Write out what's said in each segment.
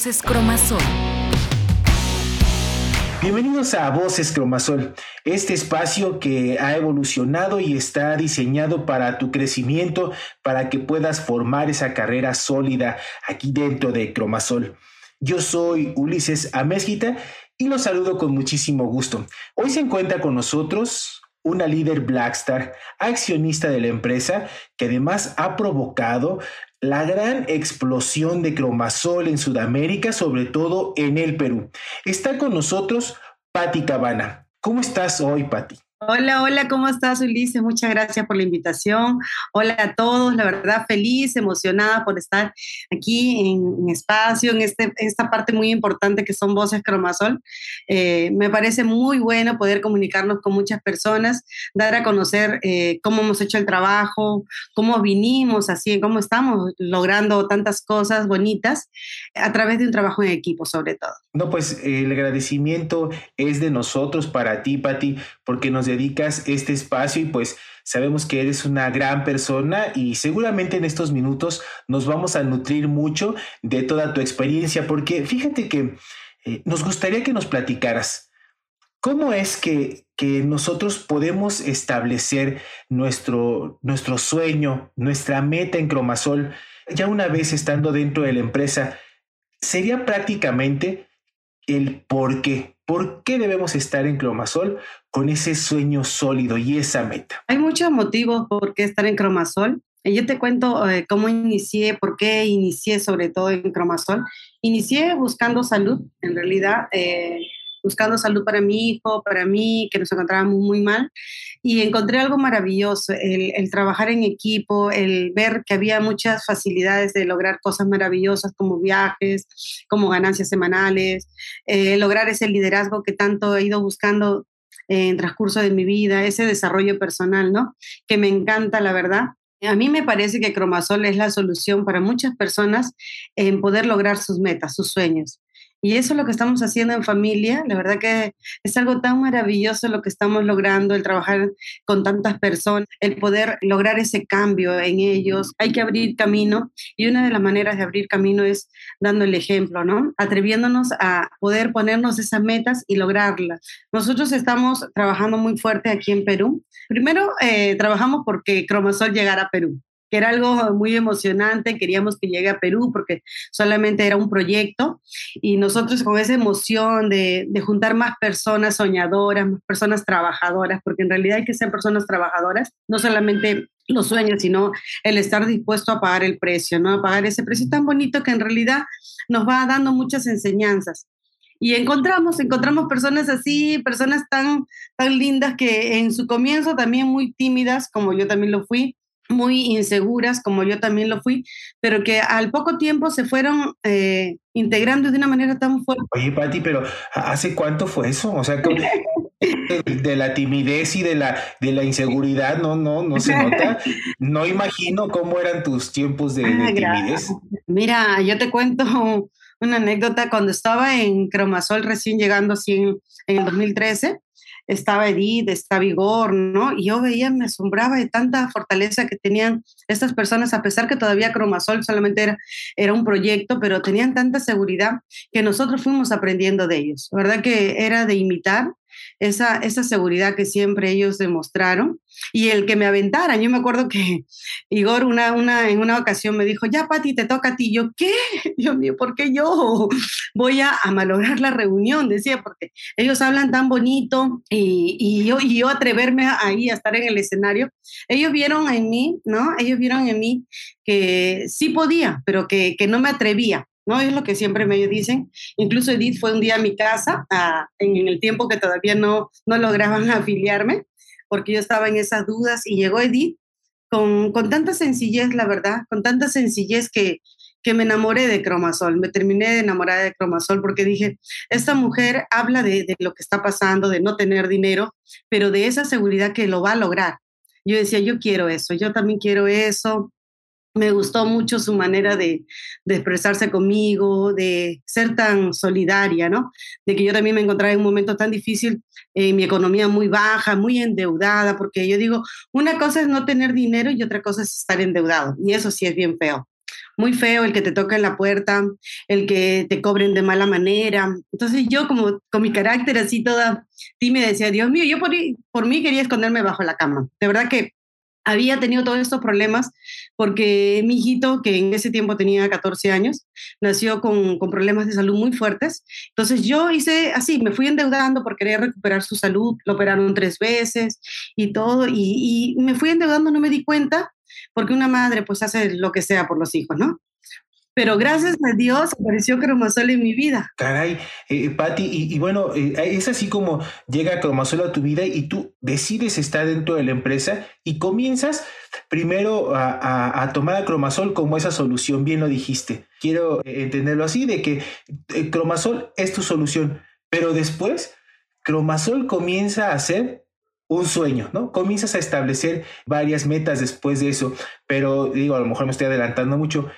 Voces Cromasol. Bienvenidos a Voces Cromasol, este espacio que ha evolucionado y está diseñado para tu crecimiento, para que puedas formar esa carrera sólida aquí dentro de Cromasol. Yo soy Ulises Amezquita y los saludo con muchísimo gusto. Hoy se encuentra con nosotros una líder Blackstar, accionista de la empresa, que además ha provocado la gran explosión de cromasol en Sudamérica, sobre todo en el Perú. Está con nosotros Patti Cabana. ¿Cómo estás hoy, Patti? Hola, hola, ¿cómo estás, Ulises? Muchas gracias por la invitación. Hola a todos, la verdad feliz, emocionada por estar aquí en, espacio, en este, esta parte muy importante que son Voces Cromasol. Eh, me parece muy bueno poder comunicarnos con muchas personas, dar a conocer eh, cómo hemos hecho el trabajo, cómo vinimos así, cómo estamos logrando tantas cosas bonitas a través de un trabajo en equipo, sobre todo. No, pues el agradecimiento es de nosotros para ti, Pati, porque nos dedicas este espacio y pues sabemos que eres una gran persona y seguramente en estos minutos nos vamos a nutrir mucho de toda tu experiencia porque fíjate que eh, nos gustaría que nos platicaras cómo es que, que nosotros podemos establecer nuestro, nuestro sueño, nuestra meta en Cromasol ya una vez estando dentro de la empresa. Sería prácticamente el por qué. ¿Por qué debemos estar en Cromasol con ese sueño sólido y esa meta? Hay muchos motivos por qué estar en Cromasol. Yo te cuento eh, cómo inicié, por qué inicié sobre todo en Cromasol. Inicié buscando salud, en realidad. Eh, buscando salud para mi hijo, para mí, que nos encontrábamos muy mal. Y encontré algo maravilloso, el, trabajar en equipo, el ver que había muchas facilidades de lograr cosas maravillosas como viajes, como ganancias semanales, eh, lograr ese liderazgo que tanto he ido buscando en transcurso de mi vida, ese desarrollo personal, ¿no? Que me encanta, la verdad. A mí me parece que Cromasol es la solución para muchas personas en poder lograr sus metas, sus sueños. Y eso es lo que estamos haciendo en familia. La verdad que es algo tan maravilloso lo que estamos logrando, el trabajar con tantas personas, el poder lograr ese cambio en ellos. Hay que abrir camino y una de las maneras de abrir camino es dando el ejemplo, ¿no? Atreviéndonos a poder ponernos esas metas y lograrlas. Nosotros estamos trabajando muy fuerte aquí en Perú. Primero, eh, trabajamos porque Cromasol llegara a Perú que era algo muy emocionante, queríamos que llegue a Perú porque solamente era un proyecto y nosotros con esa emoción de, juntar más personas soñadoras, más personas trabajadoras, porque en realidad hay que ser personas trabajadoras, no solamente los sueños, sino el estar dispuesto a pagar el precio, ¿no? A pagar ese precio tan bonito que en realidad nos va dando muchas enseñanzas. Y encontramos, encontramos personas así, personas tan, tan lindas que en su comienzo también muy tímidas, como yo también lo fui, muy inseguras, como yo también lo fui, pero que al poco tiempo se fueron eh, integrando de una manera tan fuerte. Oye, Pati, pero ¿hace cuánto fue eso? O sea, de, la timidez y de la, de la inseguridad, no, no, no se nota. No imagino cómo eran tus tiempos de, ah, timidez. Mira, yo te cuento una anécdota. Cuando estaba en Cromasol recién llegando así en, en el 2013, estaba Edith, estaba Vigor, ¿no? Y yo veía, me asombraba de tanta fortaleza que tenían estas personas, a pesar que todavía Cromasol solamente era, era un proyecto, pero tenían tanta seguridad que nosotros fuimos aprendiendo de ellos. ¿Verdad que era de imitar? Esa, esa seguridad que siempre ellos demostraron y el que me aventaran. Yo me acuerdo que Igor una, una, en una ocasión me dijo, ya Pati, te toca a ti. Yo, ¿qué? Dios mío, ¿por qué yo voy a, a malograr la reunión? Decía, porque ellos hablan tan bonito y, y, yo, y yo atreverme ahí a estar en el escenario. Ellos vieron en mí, ¿no? Ellos vieron en mí que sí podía, pero que, que no me atrevía. ¿No? Es lo que siempre me dicen. Incluso Edith fue un día a mi casa, en, el tiempo que todavía no, no lograban afiliarme, porque yo estaba en esas dudas y llegó Edith con, con tanta sencillez, la verdad, con tanta sencillez que, que me enamoré de Cromasol, me terminé de enamorar de Cromasol porque dije, esta mujer habla de, de, lo que está pasando, de no tener dinero, pero de esa seguridad que lo va a lograr. Yo decía, yo quiero eso, yo también quiero eso, me gustó mucho su manera de, expresarse conmigo, de ser tan solidaria, ¿no? De que yo también me encontraba en un momento tan difícil, eh, mi economía muy baja, muy endeudada, porque yo digo, una cosa es no tener dinero y otra cosa es estar endeudado, y eso sí es bien feo. muy feo el que te toca en la puerta, el que te cobren de mala manera. Entonces yo como con mi carácter así toda me decía, Dios mío, yo por, por mí quería esconderme bajo la cama. De verdad que había tenido todos estos problemas porque mi hijito, que en ese tiempo tenía 14 años, nació con, con, problemas de salud muy fuertes. Entonces yo hice así, me fui endeudando por querer recuperar su salud, lo operaron tres veces y todo, y, y me fui endeudando, no me di cuenta, porque una madre pues hace lo que sea por los hijos, ¿no? Pero gracias a Dios apareció Cromasol en mi vida. Caray, eh, Patti, y, bueno, eh, es así como llega Cromasol a tu vida y tú decides estar dentro de la empresa y comienzas primero a, tomar a Cromasol como esa solución, bien lo dijiste. Quiero eh, entenderlo así, de que Cromasol es tu solución, pero después Cromasol comienza a ser un sueño, ¿no? Comienzas a establecer varias metas después de eso, pero digo, a lo mejor me estoy adelantando mucho.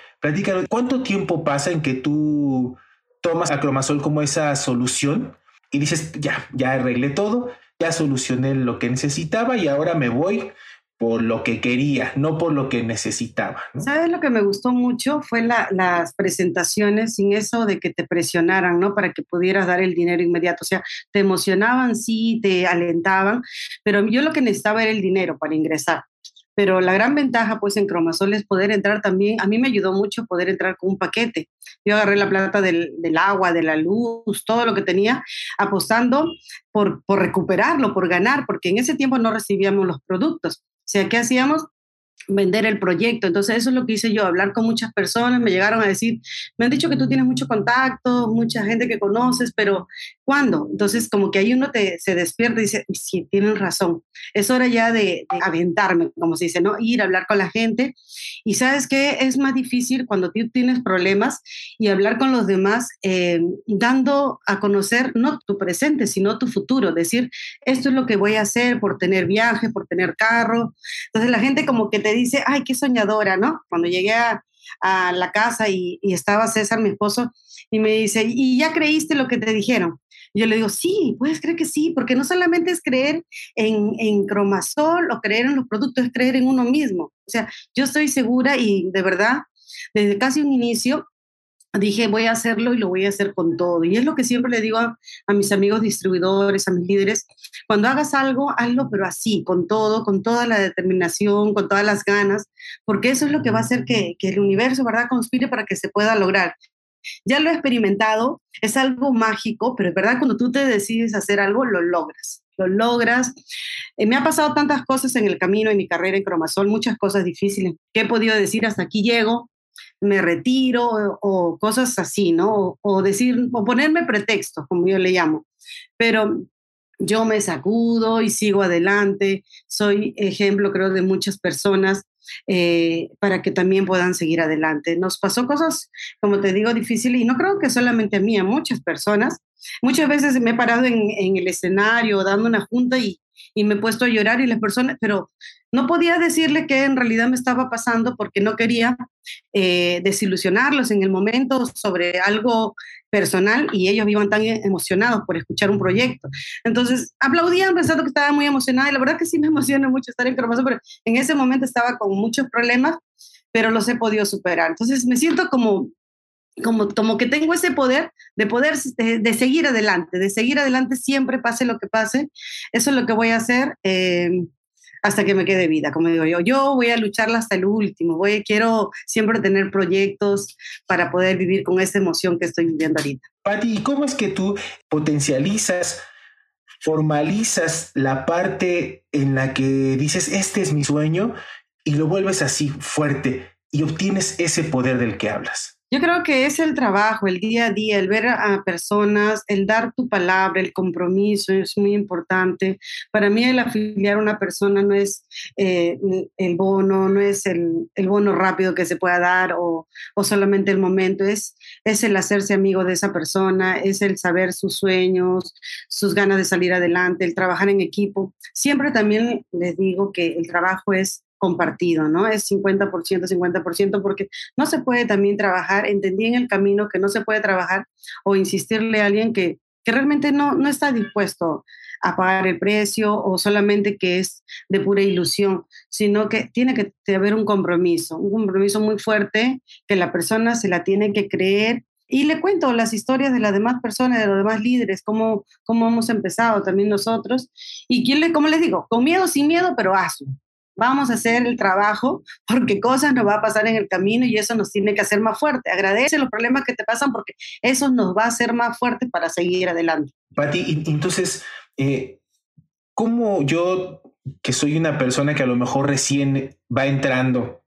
¿Cuánto tiempo pasa en que tú tomas a Cromasol como esa solución y dices, ya, ya arreglé todo, ya solucioné lo que necesitaba y ahora me voy por lo que quería, no por lo que necesitaba. ¿Sabes lo que me gustó mucho? Fue las presentaciones sin eso de que te presionaran, ¿no? Para que pudieras dar el dinero inmediato. O sea, te emocionaban, sí, te alentaban, pero yo lo que necesitaba era el dinero para ingresar. Pero la gran ventaja, pues, en Cromasol es poder entrar también. A mí me ayudó mucho poder entrar con un paquete. Yo agarré la plata del, del agua, de la luz, todo lo que tenía, apostando por, por recuperarlo, por ganar, porque en ese tiempo no recibíamos los productos. O sea, ¿qué hacíamos? Vender el proyecto. Entonces eso es lo que hice yo, hablar con muchas personas, me llegaron a decir, me han dicho que tú tienes mucho contacto, mucha gente que conoces, pero ¿cuándo? Entonces como que ahí uno te, se despierta y dice, sí, tienen razón, es hora ya de, aventarme, como se dice, ¿no? Ir a hablar con la gente. Y sabes que es más difícil cuando tú tienes problemas y hablar con los demás, eh, dando a conocer no tu presente, sino tu futuro, decir, esto es lo que voy a hacer por tener viaje, por tener carro. Entonces la gente como que te dice, ay, qué soñadora, ¿no? Cuando llegué a, la casa y, estaba César, mi esposo, y me dice, ¿y ya creíste lo que te dijeron? Yo le digo, sí, puedes creer que sí, porque no solamente es creer en, en cromasol o creer en los productos, es creer en uno mismo. O sea, yo estoy segura y de verdad, desde casi un inicio, dije, voy a hacerlo y lo voy a hacer con todo. Y es lo que siempre le digo a, mis amigos distribuidores, a mis líderes, cuando hagas algo, hazlo, pero así, con todo, con toda la determinación, con todas las ganas, porque eso es lo que va a hacer que, que el universo, ¿verdad?, conspire para que se pueda lograr. Ya lo he experimentado, es algo mágico, pero es verdad, cuando tú te decides hacer algo, lo logras, lo logras. Eh, me ha pasado tantas cosas en el camino, en mi carrera en Cromasol, muchas cosas difíciles, que he podido decir hasta aquí llego, me retiro o, cosas así, ¿no? O, decir, o ponerme pretextos, como yo le llamo. Pero yo me sacudo y sigo adelante. Soy ejemplo, creo, de muchas personas eh, para que también puedan seguir adelante. Nos pasó cosas, como te digo, difíciles y no creo que solamente a mí, a muchas personas. Muchas veces me he parado en, en el escenario dando una junta y, y me he puesto a llorar y las personas, pero no podía decirle que en realidad me estaba pasando porque no quería eh, desilusionarlos en el momento sobre algo personal y ellos iban tan emocionados por escuchar un proyecto. Entonces aplaudían pensando que estaba muy emocionada y la verdad que sí me emociona mucho estar en Cromazo, pero en ese momento estaba con muchos problemas, pero los he podido superar. Entonces me siento como como, como que tengo ese poder de poder de, seguir adelante, de seguir adelante siempre pase lo que pase. Eso es lo que voy a hacer eh, hasta que me quede vida, como digo yo. Yo voy a lucharla hasta el último. Voy, quiero siempre tener proyectos para poder vivir con esa emoción que estoy viviendo ahorita. Pati, ¿y cómo es que tú potencializas, formalizas la parte en la que dices, este es mi sueño, y lo vuelves así fuerte y obtienes ese poder del que hablas? Yo creo que es el trabajo, el día a día, el ver a personas, el dar tu palabra, el compromiso es muy importante. Para mí el afiliar a una persona no es eh, el bono, no es el, bono rápido que se pueda dar o, o, solamente el momento, es, es el hacerse amigo de esa persona, es el saber sus sueños, sus ganas de salir adelante, el trabajar en equipo. Siempre también les digo que el trabajo es compartido, ¿no? Es 50%, 50%, porque no se puede también trabajar, entendí en el camino que no se puede trabajar o insistirle a alguien que, que realmente no, no está dispuesto a pagar el precio o solamente que es de pura ilusión, sino que tiene que haber un compromiso, un compromiso muy fuerte que la persona se la tiene que creer y le cuento las historias de las demás personas, de los demás líderes, cómo, cómo hemos empezado también nosotros. Y quién le, como les digo, con miedo, sin miedo, pero hazlo. Vamos a hacer el trabajo porque cosas nos va a pasar en el camino y eso nos tiene que hacer más fuerte. Agradece los problemas que te pasan porque eso nos va a hacer más fuerte para seguir adelante. Pati, entonces, eh, ¿cómo yo, que soy una persona que a lo mejor recién va entrando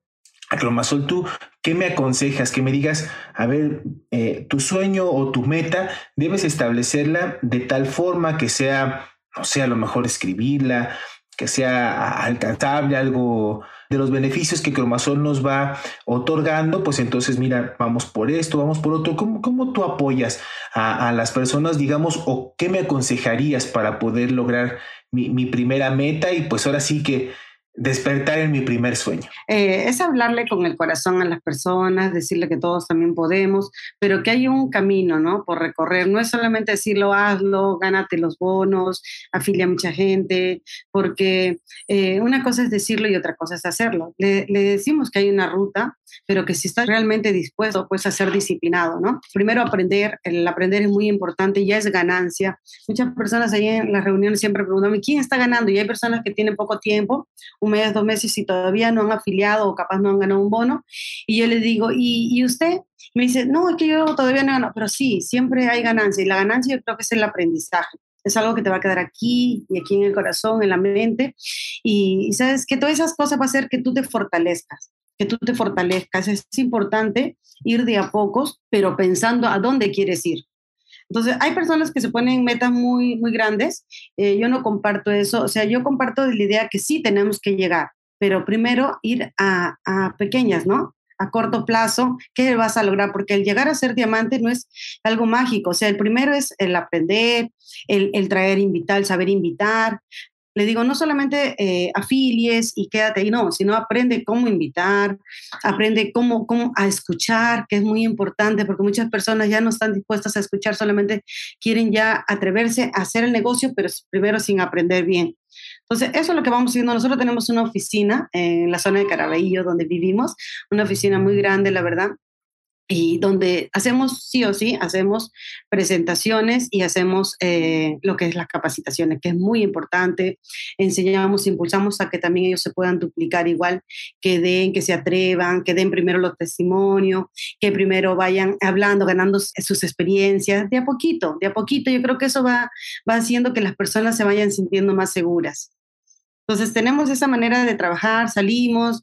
a Cromasol, tú ¿Qué me aconsejas? Que me digas, a ver, eh, tu sueño o tu meta debes establecerla de tal forma que sea, no sé, a lo mejor escribirla, que sea alcanzable, algo de los beneficios que Cromasol nos va otorgando, pues entonces mira, vamos por esto, vamos por otro. ¿Cómo, cómo tú apoyas a, las personas, digamos, o qué me aconsejarías para poder lograr mi primera meta? Y pues ahora sí que despertar en mi primer sueño? Eh, es hablarle con el corazón a las personas, decirle que todos también podemos, pero que hay un camino, ¿no? Por recorrer. No es solamente decirlo, hazlo, gánate los bonos, afilia a mucha gente, porque eh, una cosa es decirlo y otra cosa es hacerlo. Le, le, decimos que hay una ruta, pero que si estás realmente dispuesto, pues a ser disciplinado, ¿no? Primero aprender, el aprender es muy importante, ya es ganancia. Muchas personas ahí en las reuniones siempre preguntan, ¿quién está ganando? Y hay personas que tienen poco tiempo un mes, dos meses y todavía no han afiliado o capaz no han ganado un bono. Y yo le digo, ¿y, y usted? me dice, no, es que yo todavía no gano, pero sí, siempre hay ganancia. Y la ganancia yo creo que es el aprendizaje. Es algo que te va a quedar aquí y aquí en el corazón, en la mente. Y, y sabes que todas esas cosas va a hacer que tú te fortalezcas que tú te fortalezcas. Es importante ir de a pocos, pero pensando a dónde quieres ir. Entonces, hay personas que se ponen metas muy, muy grandes. Eh, yo no comparto eso. O sea, yo comparto la idea que sí tenemos que llegar, pero primero ir a, a pequeñas, ¿no? a corto plazo, ¿qué vas a lograr? Porque el llegar a ser diamante no es algo mágico. O sea, el primero es el aprender, el, el traer, invitar, el saber invitar, le digo, no solamente eh, afilies y quédate ahí, no, sino aprende cómo invitar, aprende cómo, cómo a escuchar, que es muy importante, porque muchas personas ya no están dispuestas a escuchar, solamente quieren ya atreverse a hacer el negocio, pero primero sin aprender bien. Entonces, eso es lo que vamos haciendo. Nosotros tenemos una oficina en la zona de Caraballo, donde vivimos, una oficina muy grande, la verdad, y donde hacemos sí o sí, hacemos presentaciones y hacemos eh, lo que es las capacitaciones, que es muy importante. Enseñamos, impulsamos a que también ellos se puedan duplicar igual, que den, que se atrevan, que den primero los testimonios, que primero vayan hablando, ganando sus experiencias, de a poquito, de a poquito. Yo creo que eso va, va haciendo que las personas se vayan sintiendo más seguras. Entonces tenemos esa manera de trabajar, salimos,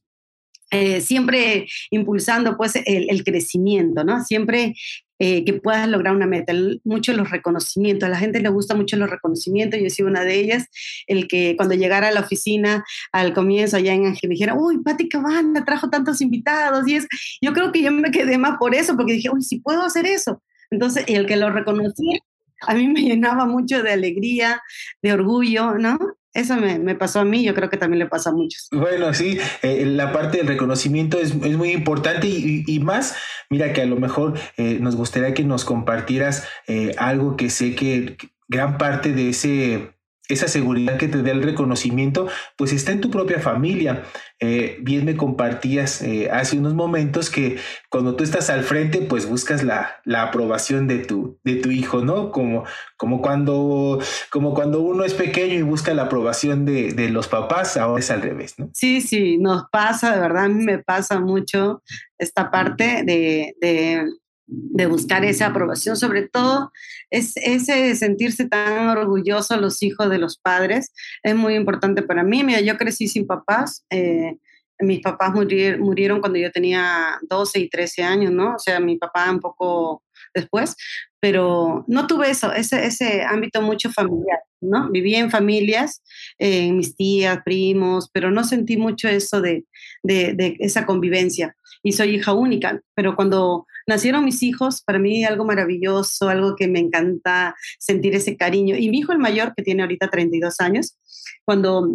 eh, siempre impulsando pues el, crecimiento, ¿no? Siempre eh, que puedas lograr una meta. Mucho los reconocimientos, a la gente le gusta mucho los reconocimientos, yo soy una de ellas, el que cuando llegara a la oficina al comienzo allá en Ángel dijera, uy, Pati Cabana trajo tantos invitados y es, yo creo que yo me quedé más por eso, porque dije, uy, si puedo hacer eso. Entonces, el que lo reconocía, a mí me llenaba mucho de alegría, de orgullo, ¿no? Eso me, pasó a mí, yo creo que también le pasa a muchos. Bueno, sí, eh, la parte del reconocimiento es, muy importante y, más, mira que a lo mejor eh, nos gustaría que nos compartieras eh, algo que sé que gran parte de ese esa seguridad que te da el reconocimiento, pues está en tu propia familia. Eh, bien me compartías eh, hace unos momentos que cuando tú estás al frente, pues buscas la, la aprobación de tu, de tu hijo, ¿no? Como, como, cuando, como cuando uno es pequeño y busca la aprobación de, de los papás, ahora es al revés, ¿no? Sí, sí, nos pasa, de verdad, a mí me pasa mucho esta parte de, de de buscar esa aprobación, sobre todo es ese sentirse tan orgulloso los hijos de los padres, es muy importante para mí. Mira, yo crecí sin papás, eh, mis papás murieron cuando yo tenía 12 y 13 años, ¿no? O sea, mi papá un poco después, pero no tuve eso, ese, ese ámbito mucho familiar, ¿no? Viví en familias, eh, mis tías, primos, pero no sentí mucho eso de, de, de esa convivencia. Y soy hija única, pero cuando nacieron mis hijos, para mí algo maravilloso, algo que me encanta sentir ese cariño. Y mi hijo el mayor, que tiene ahorita 32 años, cuando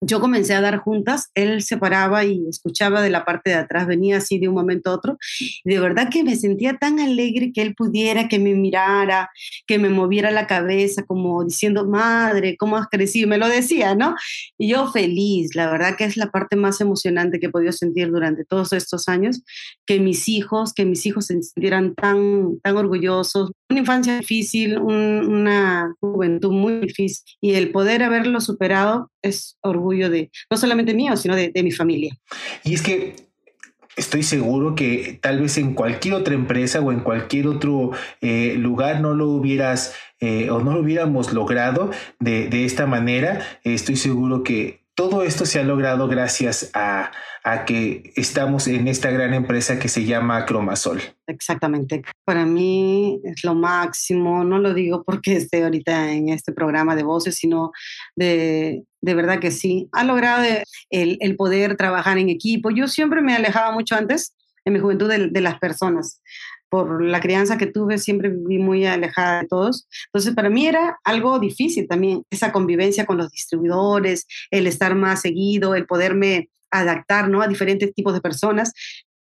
yo comencé a dar juntas, él se paraba y escuchaba de la parte de atrás, venía así de un momento a otro. de verdad que me sentía tan alegre que él pudiera, que me mirara, que me moviera la cabeza, como diciendo, madre, ¿cómo has crecido? Me lo decía, ¿no? Y yo feliz, la verdad que es la parte más emocionante que he podido sentir durante todos estos años, que mis hijos, que mis hijos se sintieran tan, tan orgullosos. Una infancia difícil, una juventud muy difícil y el poder haberlo superado es orgullo de, no solamente mío, sino de, mi familia. Y es que estoy seguro que tal vez en cualquier otra empresa o en cualquier otro eh, lugar no lo hubieras eh, o no lo hubiéramos logrado de, de esta manera. Estoy seguro que todo esto se ha logrado gracias a, que estamos en esta gran empresa que se llama Cromasol. Exactamente. Para mí es lo máximo, no lo digo porque esté ahorita en este programa de voces, sino de, verdad que sí. Ha logrado el, poder trabajar en equipo. Yo siempre me alejaba mucho antes, en mi juventud, de las personas por la crianza que tuve, siempre viví muy alejada de todos. Entonces, para mí era algo difícil también, esa convivencia con los distribuidores, el estar más seguido, el poderme adaptar ¿no? a diferentes tipos de personas.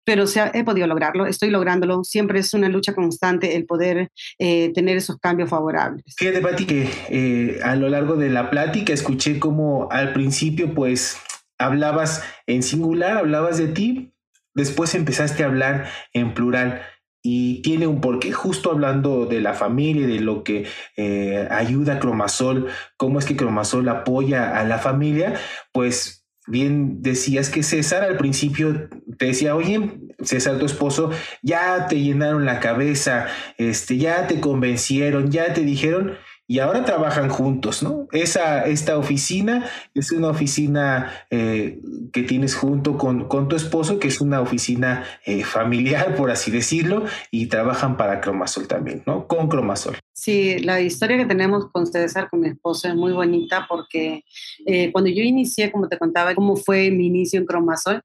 Pero o sea, he podido lograrlo, estoy lográndolo. Siempre es una lucha constante el poder eh, tener esos cambios favorables. Fíjate, Pati, que eh, a lo largo de la plática escuché como al principio, pues, hablabas en singular, hablabas de ti, después empezaste a hablar en plural y tiene un porqué. Justo hablando de la familia, de lo que eh, ayuda a Cromasol, cómo es que Cromasol apoya a la familia, pues bien decías que César al principio te decía, oye, César, tu esposo, ya te llenaron la cabeza, este, ya te convencieron, ya te dijeron, y ahora trabajan juntos, ¿no? Esa, esta oficina es una oficina eh, que tienes junto con, con, tu esposo, que es una oficina eh, familiar, por así decirlo, y trabajan para Cromasol también, ¿no? Con Cromasol. Sí, la historia que tenemos con César, con mi esposo, es muy bonita porque eh, cuando yo inicié, como te contaba, cómo fue mi inicio en Cromasol,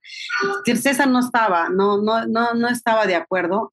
César no estaba, no, no, no, no estaba de acuerdo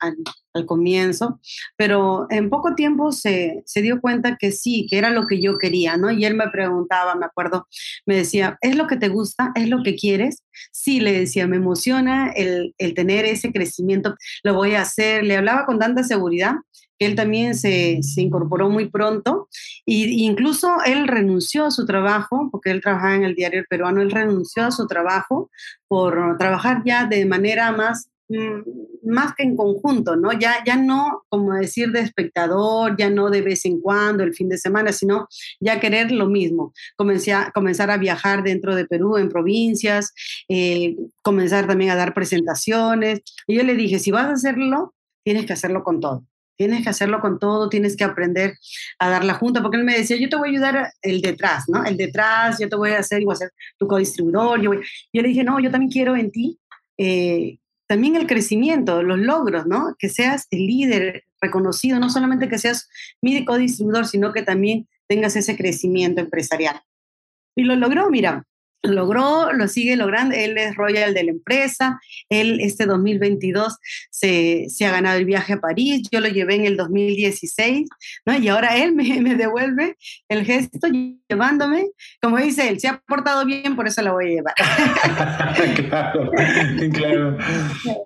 al comienzo, pero en poco tiempo se, se, dio cuenta que sí, que era lo que yo quería, ¿no? Y él me preguntaba, me acuerdo, me decía, ¿es lo que te gusta? ¿Es lo que quieres? Sí, le decía, me emociona el, el tener ese crecimiento, lo voy a hacer, le hablaba con tanta seguridad él también se, se incorporó muy pronto e incluso él renunció a su trabajo, porque él trabajaba en el diario peruano, él renunció a su trabajo por trabajar ya de manera más Mm, más que en conjunto, ¿no? Ya, ya no, como decir, de espectador, ya no de vez en cuando, el fin de semana, sino ya querer lo mismo. A, comenzar a viajar dentro de Perú, en provincias, eh, comenzar también a dar presentaciones. Y yo le dije, si vas a hacerlo, tienes que hacerlo con todo. Tienes que hacerlo con todo, tienes que aprender a dar la junta, porque él me decía, yo te voy a ayudar el detrás, ¿no? El detrás, yo te voy a hacer, voy a ser tu codistribuidor. Yo, yo le dije, no, yo también quiero en ti eh, también el crecimiento, los logros, ¿no? Que seas el líder reconocido, no solamente que seas mi co-distribuidor, sino que también tengas ese crecimiento empresarial. Y lo logró, mira, logró, lo sigue logrando, él es royal de la empresa, él este 2022 se, se, ha ganado el viaje a París, yo lo llevé en el 2016, ¿no? Y ahora él me, me, devuelve el gesto llevándome, como dice él, se ha portado bien, por eso lo voy a llevar. claro, claro.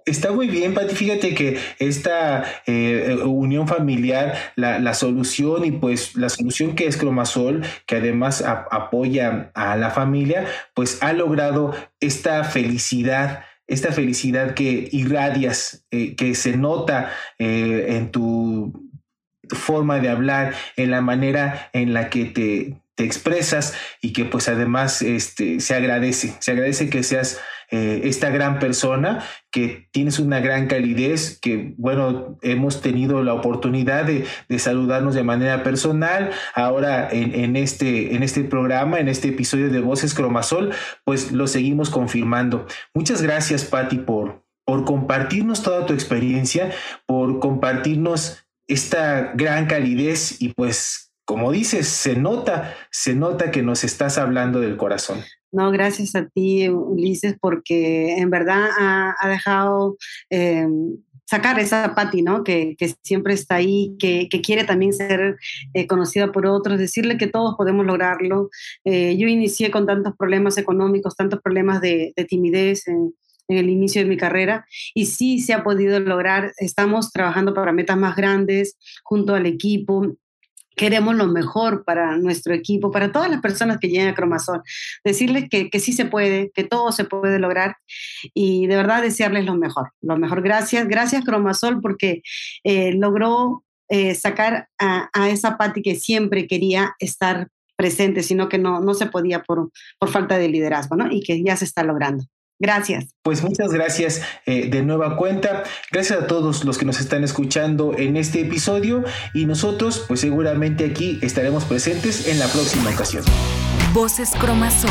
Está muy bien, Pati, fíjate que esta eh, unión familiar, la, la, solución y pues la solución que es Cromasol, que además apoya a la familia, pues ha logrado esta felicidad, esta felicidad que irradias, eh, que se nota eh, en tu forma de hablar, en la manera en la que te, te expresas y que pues además este, se agradece, se agradece que seas eh, esta gran persona, que tienes una gran calidez, que bueno, hemos tenido la oportunidad de, saludarnos de manera personal, ahora en, este, en este programa, en este episodio de Voces Cromasol, pues lo seguimos confirmando. Muchas gracias, Patti, por, por compartirnos toda tu experiencia, por compartirnos esta gran calidez y pues como dices, se nota, se nota que nos estás hablando del corazón. No, gracias a ti, Ulises, porque en verdad ha, dejado em, sacar esa Patti. Que, siempre está ahí, que, quiere también ser eh, conocida por otros, decirle que todos podemos lograrlo. Eh, yo inicié con tantos problemas económicos, tantos problemas de, timidez en, en, el inicio de mi carrera y sí se ha podido lograr. Estamos trabajando para metas más grandes junto al equipo queremos lo mejor para nuestro equipo, para todas las personas que llegan a Cromasol. Decirles que, sí se puede, que todo se puede lograr y de verdad desearles lo mejor. Lo mejor, gracias. Gracias Cromasol porque eh, logró eh, sacar a, esa Patti que siempre quería estar presente, sino que no, no se podía por, por falta de liderazgo, ¿no? Y que ya se está logrando. Gracias. Pues muchas gracias eh, de nueva cuenta. Gracias a todos los que nos están escuchando en este episodio y nosotros pues seguramente aquí estaremos presentes en la próxima ocasión. Voces Cromasol